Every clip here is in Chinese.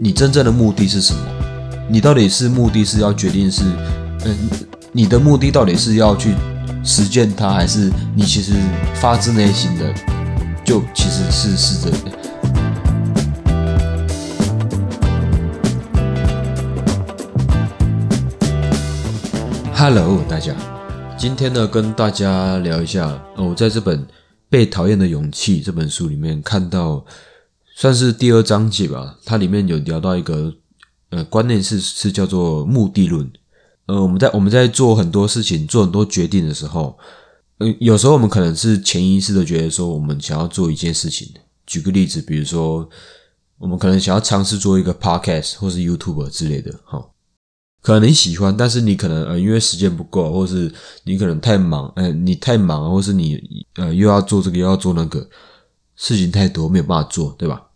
你真正的目的是什么？你到底是目的是要决定是，嗯，你的目的到底是要去实践它，还是你其实发自内心的就其实是试着。Hello，大家，今天呢跟大家聊一下，我在这本《被讨厌的勇气》这本书里面看到。算是第二章节吧，它里面有聊到一个呃观念是是叫做目的论。呃，我们在我们在做很多事情、做很多决定的时候，嗯，有时候我们可能是潜意识的觉得说，我们想要做一件事情。举个例子，比如说我们可能想要尝试做一个 podcast 或是 YouTube 之类的，哈，可能你喜欢，但是你可能呃因为时间不够，或是你可能太忙，呃，你太忙，或是你呃又要做这个又要做那个，事情太多没有办法做，对吧？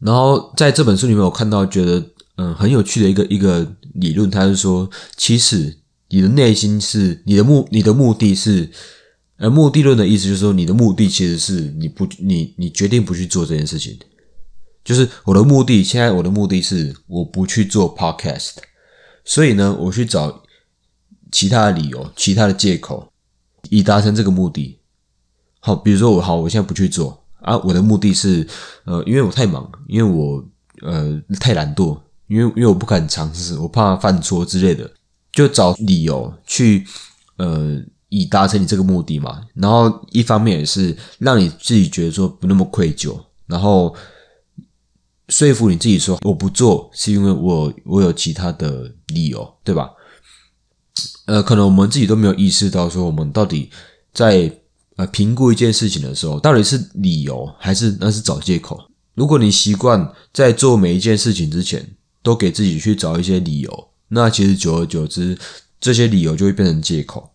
然后在这本书里面，我看到觉得嗯很有趣的一个一个理论，他是说，其实你的内心是你的目你的目的是，呃，目的论的意思就是说，你的目的其实是你不你你决定不去做这件事情，就是我的目的，现在我的目的是我不去做 podcast，所以呢，我去找其他的理由、其他的借口，以达成这个目的。好，比如说我好，我现在不去做。啊，我的目的是，呃，因为我太忙，因为我呃太懒惰，因为因为我不敢尝试，我怕犯错之类的，就找理由去，呃，以达成你这个目的嘛。然后一方面也是让你自己觉得说不那么愧疚，然后说服你自己说我不做是因为我我有其他的理由，对吧？呃，可能我们自己都没有意识到说我们到底在。呃，评估一件事情的时候，到底是理由还是那是找借口？如果你习惯在做每一件事情之前都给自己去找一些理由，那其实久而久之，这些理由就会变成借口，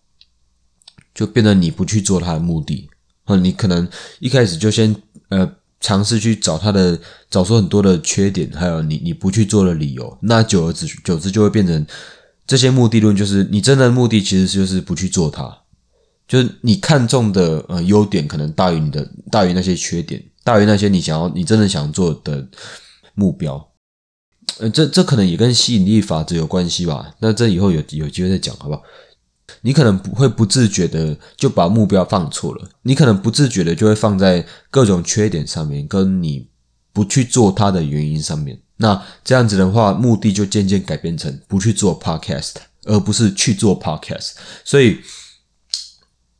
就变成你不去做它的目的。啊，你可能一开始就先呃尝试去找它的，找出很多的缺点，还有你你不去做的理由，那久而久之就会变成这些目的论，就是你真的目的其实就是不去做它。就是你看中的呃优点可能大于你的大于那些缺点，大于那些你想要你真的想做的目标，呃，这这可能也跟吸引力法则有关系吧？那这以后有有机会再讲好不好？你可能不会不自觉的就把目标放错了，你可能不自觉的就会放在各种缺点上面，跟你不去做它的原因上面。那这样子的话，目的就渐渐改变成不去做 podcast，而不是去做 podcast，所以。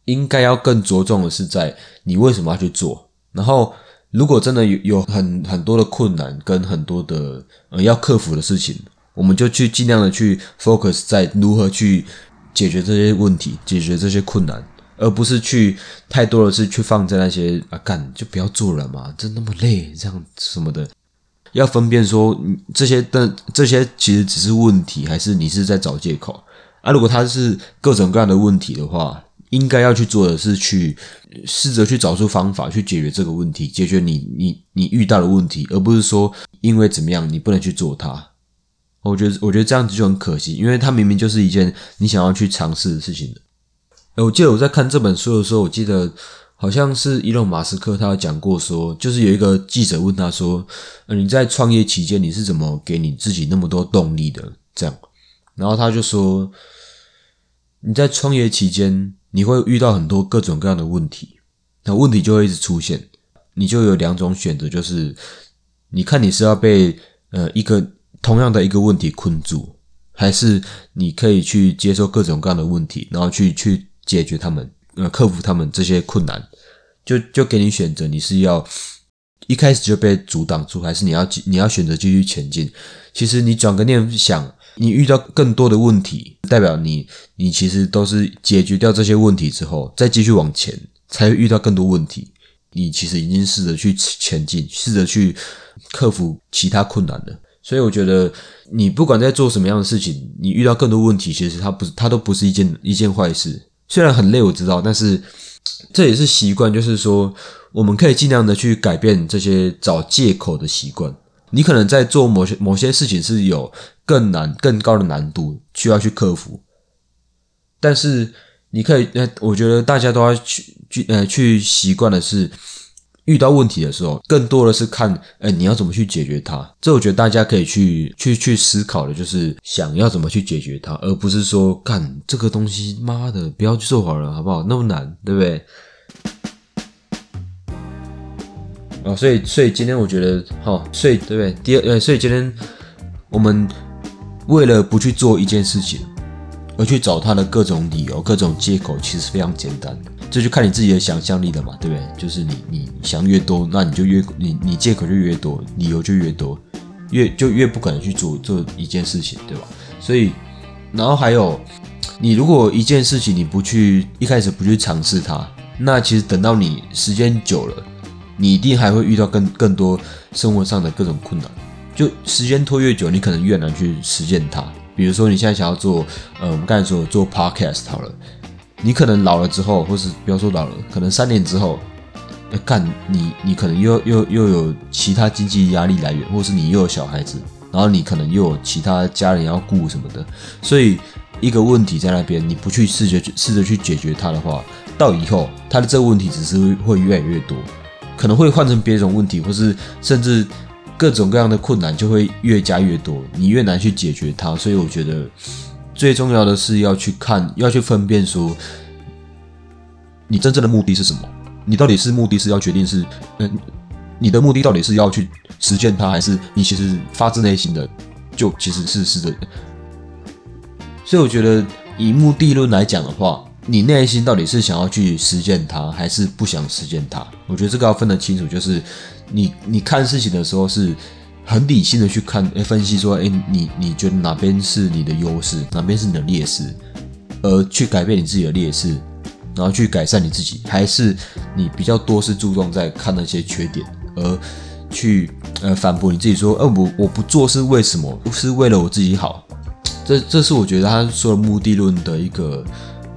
应该要更着重的是在你为什么要去做，然后如果真的有有很很多的困难跟很多的呃要克服的事情，我们就去尽量的去 focus 在如何去解决这些问题，解决这些困难，而不是去太多的是去放在那些啊干就不要做了嘛，这那么累这样什么的，要分辨说这些的这些其实只是问题，还是你是在找借口啊？如果它是各种各样的问题的话。应该要去做的是去试着去找出方法去解决这个问题，解决你你你遇到的问题，而不是说因为怎么样你不能去做它。我觉得我觉得这样子就很可惜，因为它明明就是一件你想要去尝试的事情的。我记得我在看这本书的时候，我记得好像是伊隆马斯克他有讲过说，就是有一个记者问他说：“呃，你在创业期间你是怎么给你自己那么多动力的？”这样，然后他就说：“你在创业期间。”你会遇到很多各种各样的问题，那问题就会一直出现，你就有两种选择，就是你看你是要被呃一个同样的一个问题困住，还是你可以去接受各种各样的问题，然后去去解决他们，呃，克服他们这些困难，就就给你选择，你是要一开始就被阻挡住，还是你要你要选择继续前进？其实你转个念想。你遇到更多的问题，代表你你其实都是解决掉这些问题之后，再继续往前，才会遇到更多问题。你其实已经试着去前进，试着去克服其他困难了。所以我觉得，你不管在做什么样的事情，你遇到更多问题，其实它不是，它都不是一件一件坏事。虽然很累，我知道，但是这也是习惯，就是说，我们可以尽量的去改变这些找借口的习惯。你可能在做某些某些事情是有更难、更高的难度需要去克服，但是你可以，呃，我觉得大家都要去去呃去习惯的是，遇到问题的时候，更多的是看，哎，你要怎么去解决它？这我觉得大家可以去去去思考的，就是想要怎么去解决它，而不是说干这个东西，妈的，不要去做好了，好不好？那么难，对不对？哦，所以所以今天我觉得，好，所以对不对？第二，呃，所以今天我们为了不去做一件事情，而去找他的各种理由、各种借口，其实非常简单。这就看你自己的想象力了嘛，对不对？就是你你想越多，那你就越你你借口就越多，理由就越多，越就越不可能去做做一件事情，对吧？所以，然后还有，你如果一件事情你不去一开始不去尝试它，那其实等到你时间久了。你一定还会遇到更更多生活上的各种困难，就时间拖越久，你可能越难去实践它。比如说，你现在想要做，呃，我们刚才说做 podcast 好了，你可能老了之后，或是不要说老了，可能三年之后，干你你可能又又又有其他经济压力来源，或是你又有小孩子，然后你可能又有其他家人要顾什么的，所以一个问题在那边，你不去试着试着去解决它的话，到以后它的这个问题只是会越来越多。可能会换成别种问题，或是甚至各种各样的困难就会越加越多，你越难去解决它。所以我觉得最重要的是要去看，要去分辨说，你真正的目的是什么？你到底是目的是要决定是，嗯，你的目的到底是要去实践它，还是你其实发自内心的就其实是是的？所以我觉得以目的论来讲的话。你内心到底是想要去实践它，还是不想实践它？我觉得这个要分得清楚。就是你你看事情的时候，是很理性的去看，诶，分析说，诶，你你觉得哪边是你的优势，哪边是你的劣势，而去改变你自己的劣势，然后去改善你自己，还是你比较多是注重在看那些缺点，而去呃反驳你自己说，呃，我我不做是为什么？是为了我自己好？这这是我觉得他说的目的论的一个。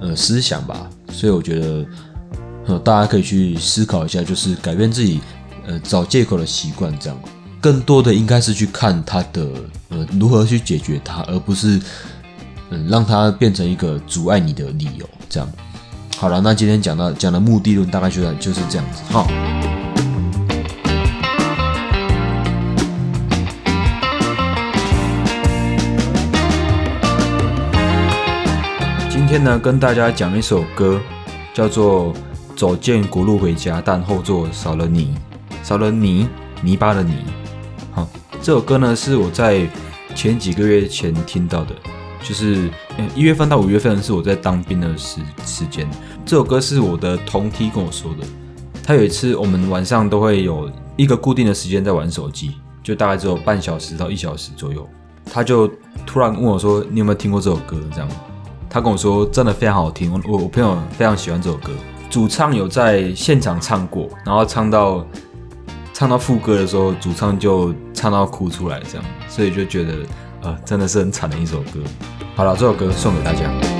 呃，思想吧，所以我觉得，呃，大家可以去思考一下，就是改变自己，呃，找借口的习惯，这样，更多的应该是去看他的，呃，如何去解决它，而不是，嗯，让它变成一个阻碍你的理由，这样。好了，那今天讲到讲的目的论，大概就就是这样子，好。今天呢，跟大家讲一首歌，叫做《走进国路回家》，但后座少了你，少了泥泥巴的泥。好，这首歌呢是我在前几个月前听到的，就是一月份到五月份是我在当兵的时时间。这首歌是我的同梯跟我说的，他有一次我们晚上都会有一个固定的时间在玩手机，就大概只有半小时到一小时左右，他就突然问我说：“你有没有听过这首歌？”这样。他跟我说，真的非常好听。我我朋友非常喜欢这首歌，主唱有在现场唱过，然后唱到唱到副歌的时候，主唱就唱到哭出来，这样，所以就觉得呃，真的是很惨的一首歌。好了，这首歌送给大家。